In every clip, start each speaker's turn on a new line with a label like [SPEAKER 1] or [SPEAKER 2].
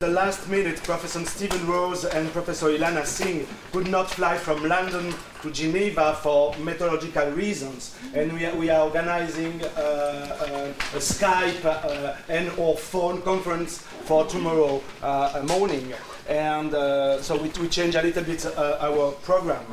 [SPEAKER 1] the last minute, Professor Stephen Rose and Professor Ilana Singh could not fly from London to Geneva for methodological reasons, and we are, we are organizing uh, uh, a Skype uh, and or phone conference for tomorrow uh, morning, and uh, so we, we change a little bit uh, our program.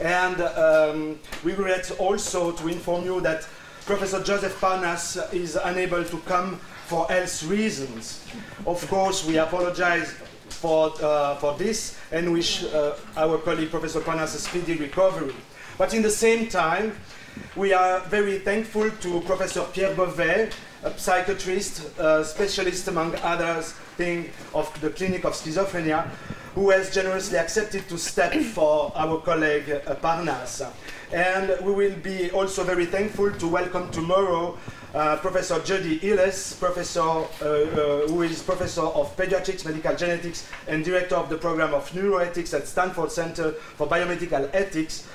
[SPEAKER 1] And um, we regret also to inform you that Professor Joseph Parnas is unable to come for health reasons. Of course, we apologize for, uh, for this and wish uh, our colleague Professor Panas a speedy recovery. But in the same time, we are very thankful to Professor Pierre Beauvais, a psychiatrist, uh, specialist among others, thing of the Clinic of Schizophrenia, who has generously accepted to step for our colleague uh, Parnas. And we will be also very thankful to welcome tomorrow uh, Professor Judy Illes, professor, uh, uh, who is professor of pediatrics, medical genetics, and director of the program of neuroethics at Stanford Center for Biomedical Ethics.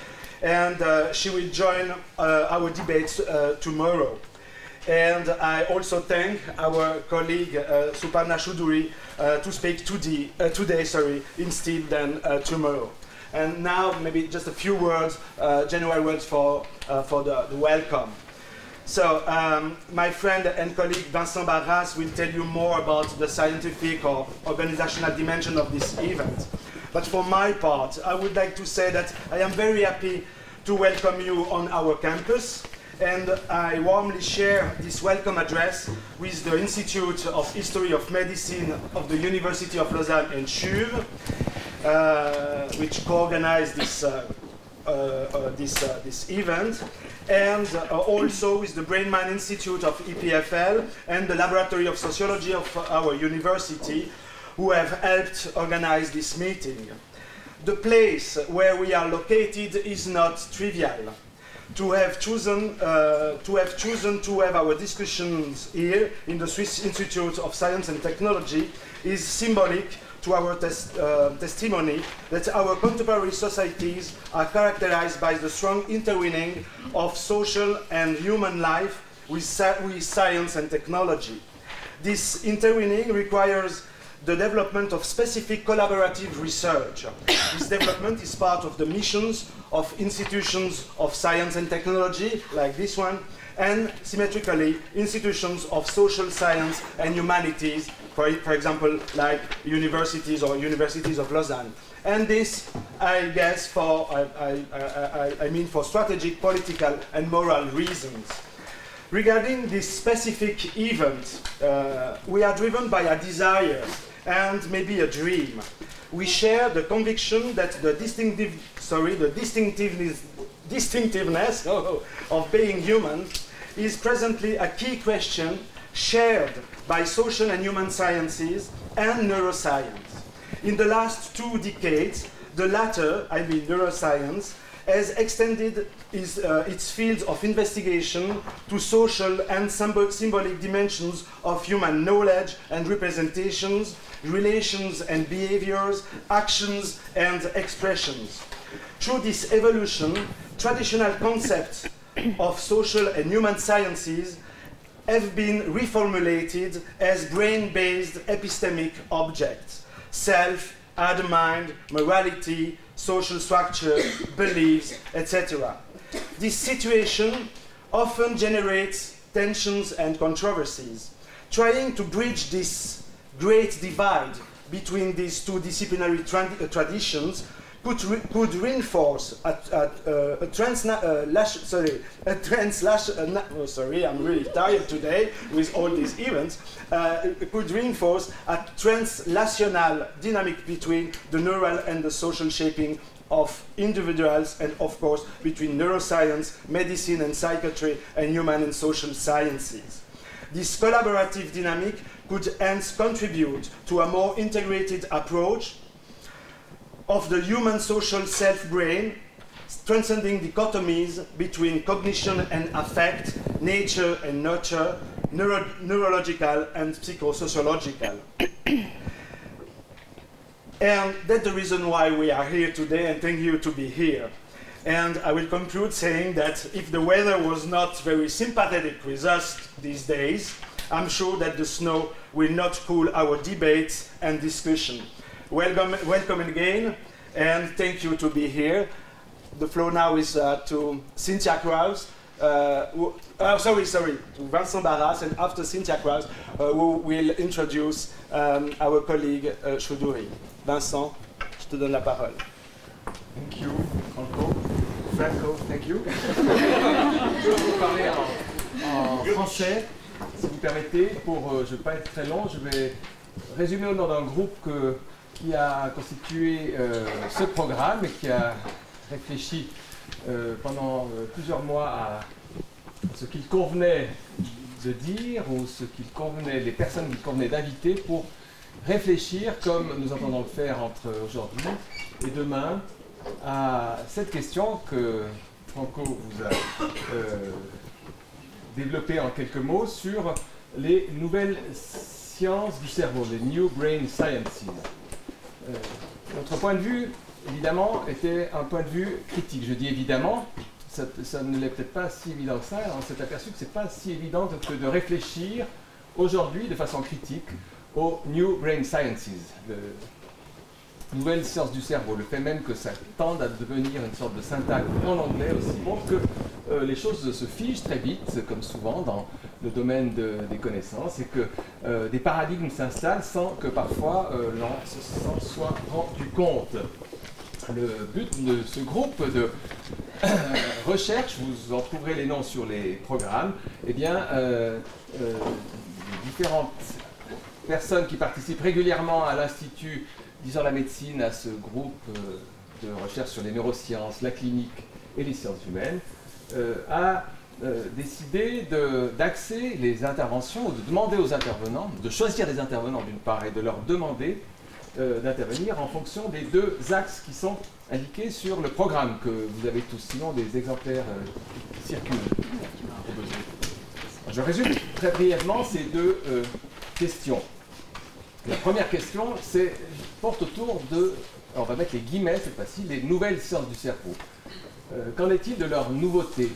[SPEAKER 1] And uh, she will join uh, our debates tomorrow. And I also thank our colleague uh, Suparna Shuduri uh, to speak today, uh, today sorry, instead than tomorrow. And now, maybe just a few words, general words for, for the, the welcome. So, um, my friend and colleague Vincent Barras will tell you more about the scientific or organizational dimension of this event. But for my part, I would like to say that I am very happy to welcome you on our campus, and I warmly share this welcome address with the Institute of History of Medicine of the University of Lausanne and CHUV, uh, which co-organized this, uh, uh, uh this, uh, this event and uh, also with the Brainman Institute of EPFL and the Laboratory of Sociology of our university, who have helped organize this meeting. The place where we are located is not trivial. To have chosen uh, to have chosen to have our discussions here in the Swiss Institute of Science and Technology is symbolic to our tes uh, testimony that our contemporary societies are characterized by the strong intertwining of social and human life with, with science and technology. This intertwining requires the development of specific collaborative research. this development is part of the missions of institutions of science and technology, like this one, and symmetrically institutions of social science and humanities, for, for example, like universities or universities of Lausanne. And this, I guess, for I, I, I, I mean for strategic, political, and moral reasons. Regarding this specific event, uh, we are driven by a desire and maybe a dream. We share the conviction that the distinctive, sorry, the distinctiveness, distinctiveness oh, of being human is presently a key question shared by social and human sciences and neuroscience. In the last two decades, the latter, I mean neuroscience, has extended his, uh, its fields of investigation to social and symbol symbolic dimensions of human knowledge and representations, relations and behaviors, actions and expressions. Through this evolution, traditional concepts of social and human sciences have been reformulated as brain-based epistemic objects. Self, other mind, morality, social structure, beliefs, etc. This situation often generates tensions and controversies. Trying to bridge this great divide between these two disciplinary tra uh, traditions could, re could reinforce a, a, a, a trans uh, lash, sorry a translash uh, oh, sorry I'm really tired today with all these events uh, could reinforce a translational dynamic between the neural and the social shaping of individuals and of course between neuroscience, medicine and psychiatry and human and social sciences. This collaborative dynamic could hence contribute to a more integrated approach of the human social self-brain, transcending dichotomies between cognition and affect, nature and nurture, neuro neurological and psychosociological. and that's the reason why we are here today, and thank you to be here. And I will conclude saying that if the weather was not very sympathetic with us these days, I'm sure that the snow will not cool our debates and discussion. Welcome, welcome again, and thank you to be here. The floor now is uh, to Cynthia Krause. Uh, who, oh, sorry, sorry, to Vincent Barras, and after Cynthia Krause, uh, who will introduce um, our colleague uh. Vincent, je te donne la parole.
[SPEAKER 2] Thank you, Franco. Franco, thank you. je vais vous parler en, en, français, si vous permettez. Pour, euh, je ne vais pas être très long, je vais résumer au nom d'un groupe que, qui a constitué euh, ce programme et qui a réfléchi euh, pendant euh, plusieurs mois à ce qu'il convenait de dire ou ce qu'il convenait, les personnes qu'il convenait d'inviter pour réfléchir, comme nous entendons le faire entre aujourd'hui et demain, à cette question que Franco vous a développée en quelques mots sur les nouvelles sciences du cerveau, les New Brain Sciences. Euh, notre point de vue, évidemment, était un point de vue critique. Je dis évidemment, ça, ça ne l'est peut-être pas si évident que ça. On s'est aperçu que ce n'est pas si évident que de réfléchir aujourd'hui de façon critique aux New Brain Sciences, le, nouvelles sciences du cerveau, le fait même que ça tende à devenir une sorte de syntaxe en anglais aussi montre que euh, les choses se figent très vite, comme souvent dans le domaine de, des connaissances, et que euh, des paradigmes s'installent sans que parfois euh, l'on s'en soit rendu compte. Le but de ce groupe de recherche, vous en trouverez les noms sur les programmes, eh bien, différentes personnes qui participent régulièrement à l'Institut disons la médecine à ce groupe de recherche sur les neurosciences, la clinique et les sciences humaines, a euh, décidé d'axer les interventions, de demander aux intervenants, de choisir des intervenants d'une part et de leur demander d'intervenir en fonction des deux axes qui sont indiqués sur le programme que vous avez tous, sinon des exemplaires circulent. Je résume très brièvement ces deux questions. La première question, porte autour de, on va mettre les guillemets cette fois-ci, les nouvelles sciences du cerveau. Euh, qu'en est-il de leur nouveauté?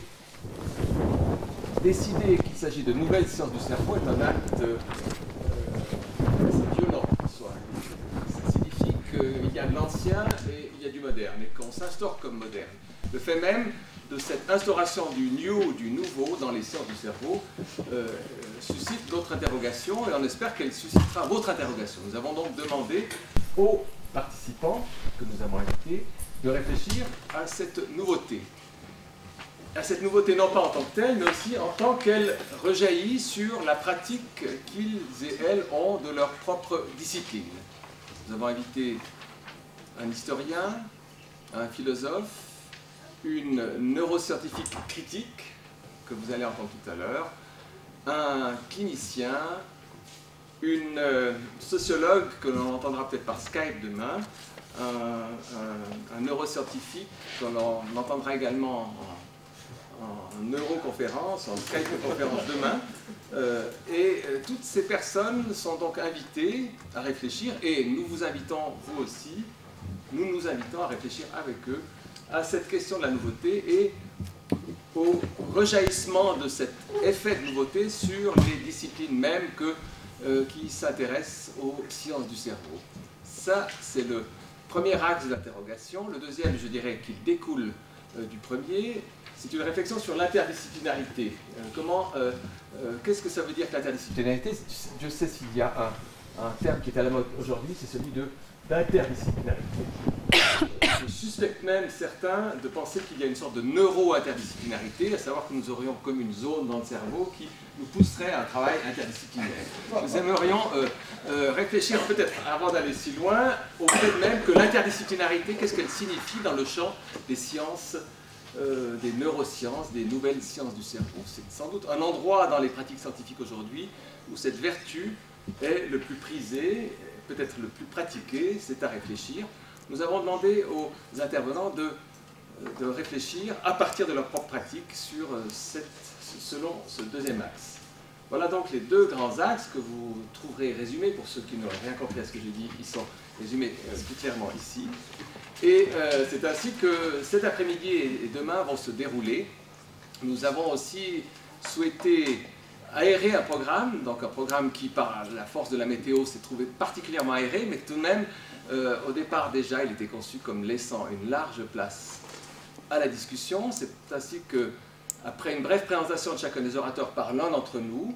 [SPEAKER 2] Décider qu'il s'agit de nouvelles sciences du cerveau est un acte euh, violent Ça signifie qu'il y a de l'ancien et il y a du moderne, et qu'on s'instaure comme moderne. Le fait même de cette instauration du new, du nouveau dans les sciences du cerveau euh, suscite d'autres interrogations et on espère qu'elle suscitera votre interrogation. Nous avons donc demandé aux participants que nous avons invités réfléchir à cette nouveauté. À cette nouveauté non pas en tant que telle, mais aussi en tant qu'elle rejaillit sur la pratique qu'ils et elles ont de leur propre discipline. Nous avons invité un historien, un philosophe, une neuroscientifique critique, que vous allez entendre tout à l'heure, un clinicien, une sociologue que l'on entendra peut-être par Skype demain, un, neuroscientifique que l'on entendra également en, neuroconférence, en Skype conférence demain. Euh, et euh, toutes ces personnes sont donc invitées à réfléchir et nous vous invitons, vous aussi, nous nous invitons à réfléchir avec eux à cette question de la nouveauté et au rejaillissement de cet effet de nouveauté sur les disciplines mêmes que, euh, qui s'intéressent aux sciences du cerveau. Ça, c'est le premier axe de l'interrogation. Le deuxième, je dirais qu'il découle euh, du premier, c'est une réflexion sur l'interdisciplinarité. Euh, comment, qu'est-ce que ça veut dire l'interdisciplinarité? Je sais s'il y a un, un terme qui est à la mode aujourd'hui, c'est celui de d'interdisciplinarité. Je suspecte même certains de penser qu'il y a une sorte de neuro-interdisciplinarité, à savoir que nous aurions comme une zone dans le cerveau qui nous pousserait à un travail interdisciplinaire. Nous aimerions euh, euh, réfléchir peut-être, avant d'aller si loin, au fait même que l'interdisciplinarité, qu'est-ce qu'elle signifie dans le champ des sciences, euh, des neurosciences, des nouvelles sciences du cerveau? C'est sans doute un endroit dans les pratiques scientifiques aujourd'hui où cette vertu est le plus prisée, peut-être le plus pratiqué, c'est à réfléchir. Nous avons demandé aux intervenants de, réfléchir à partir de leur propre pratique sur euh, selon ce deuxième axe. Voilà donc les deux grands axes que vous trouverez résumés, pour ceux qui n'auraient rien compris à ce que j'ai dit, ils sont résumés euh, plus ici. Et euh, c'est ainsi que cet après-midi et demain vont se dérouler. Nous avons aussi souhaité aéré un programme, donc un programme qui, par la force de la météo, s'est trouvé particulièrement aéré, mais tout de même, euh, au départ déjà, il était conçu comme laissant une large place à la discussion. C'est ainsi que, après une brève présentation de chacun des orateurs par l'un d'entre nous,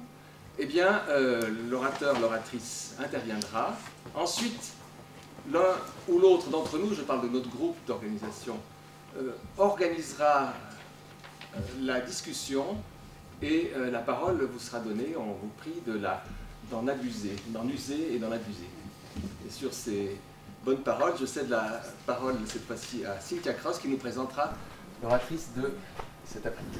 [SPEAKER 2] eh bien, euh, l'orateur, l'oratrice interviendra. Ensuite, l'un ou l'autre d'entre nous, je parle de notre groupe d'organisation, euh, organisera la discussion et la parole vous sera donnée, on vous prie de la, d'en abuser, d'en user et d'en abuser. Et sur ces bonnes paroles, je cède la parole cette fois-ci à Cynthia Cross qui nous présentera l'oratrice de cet après-midi.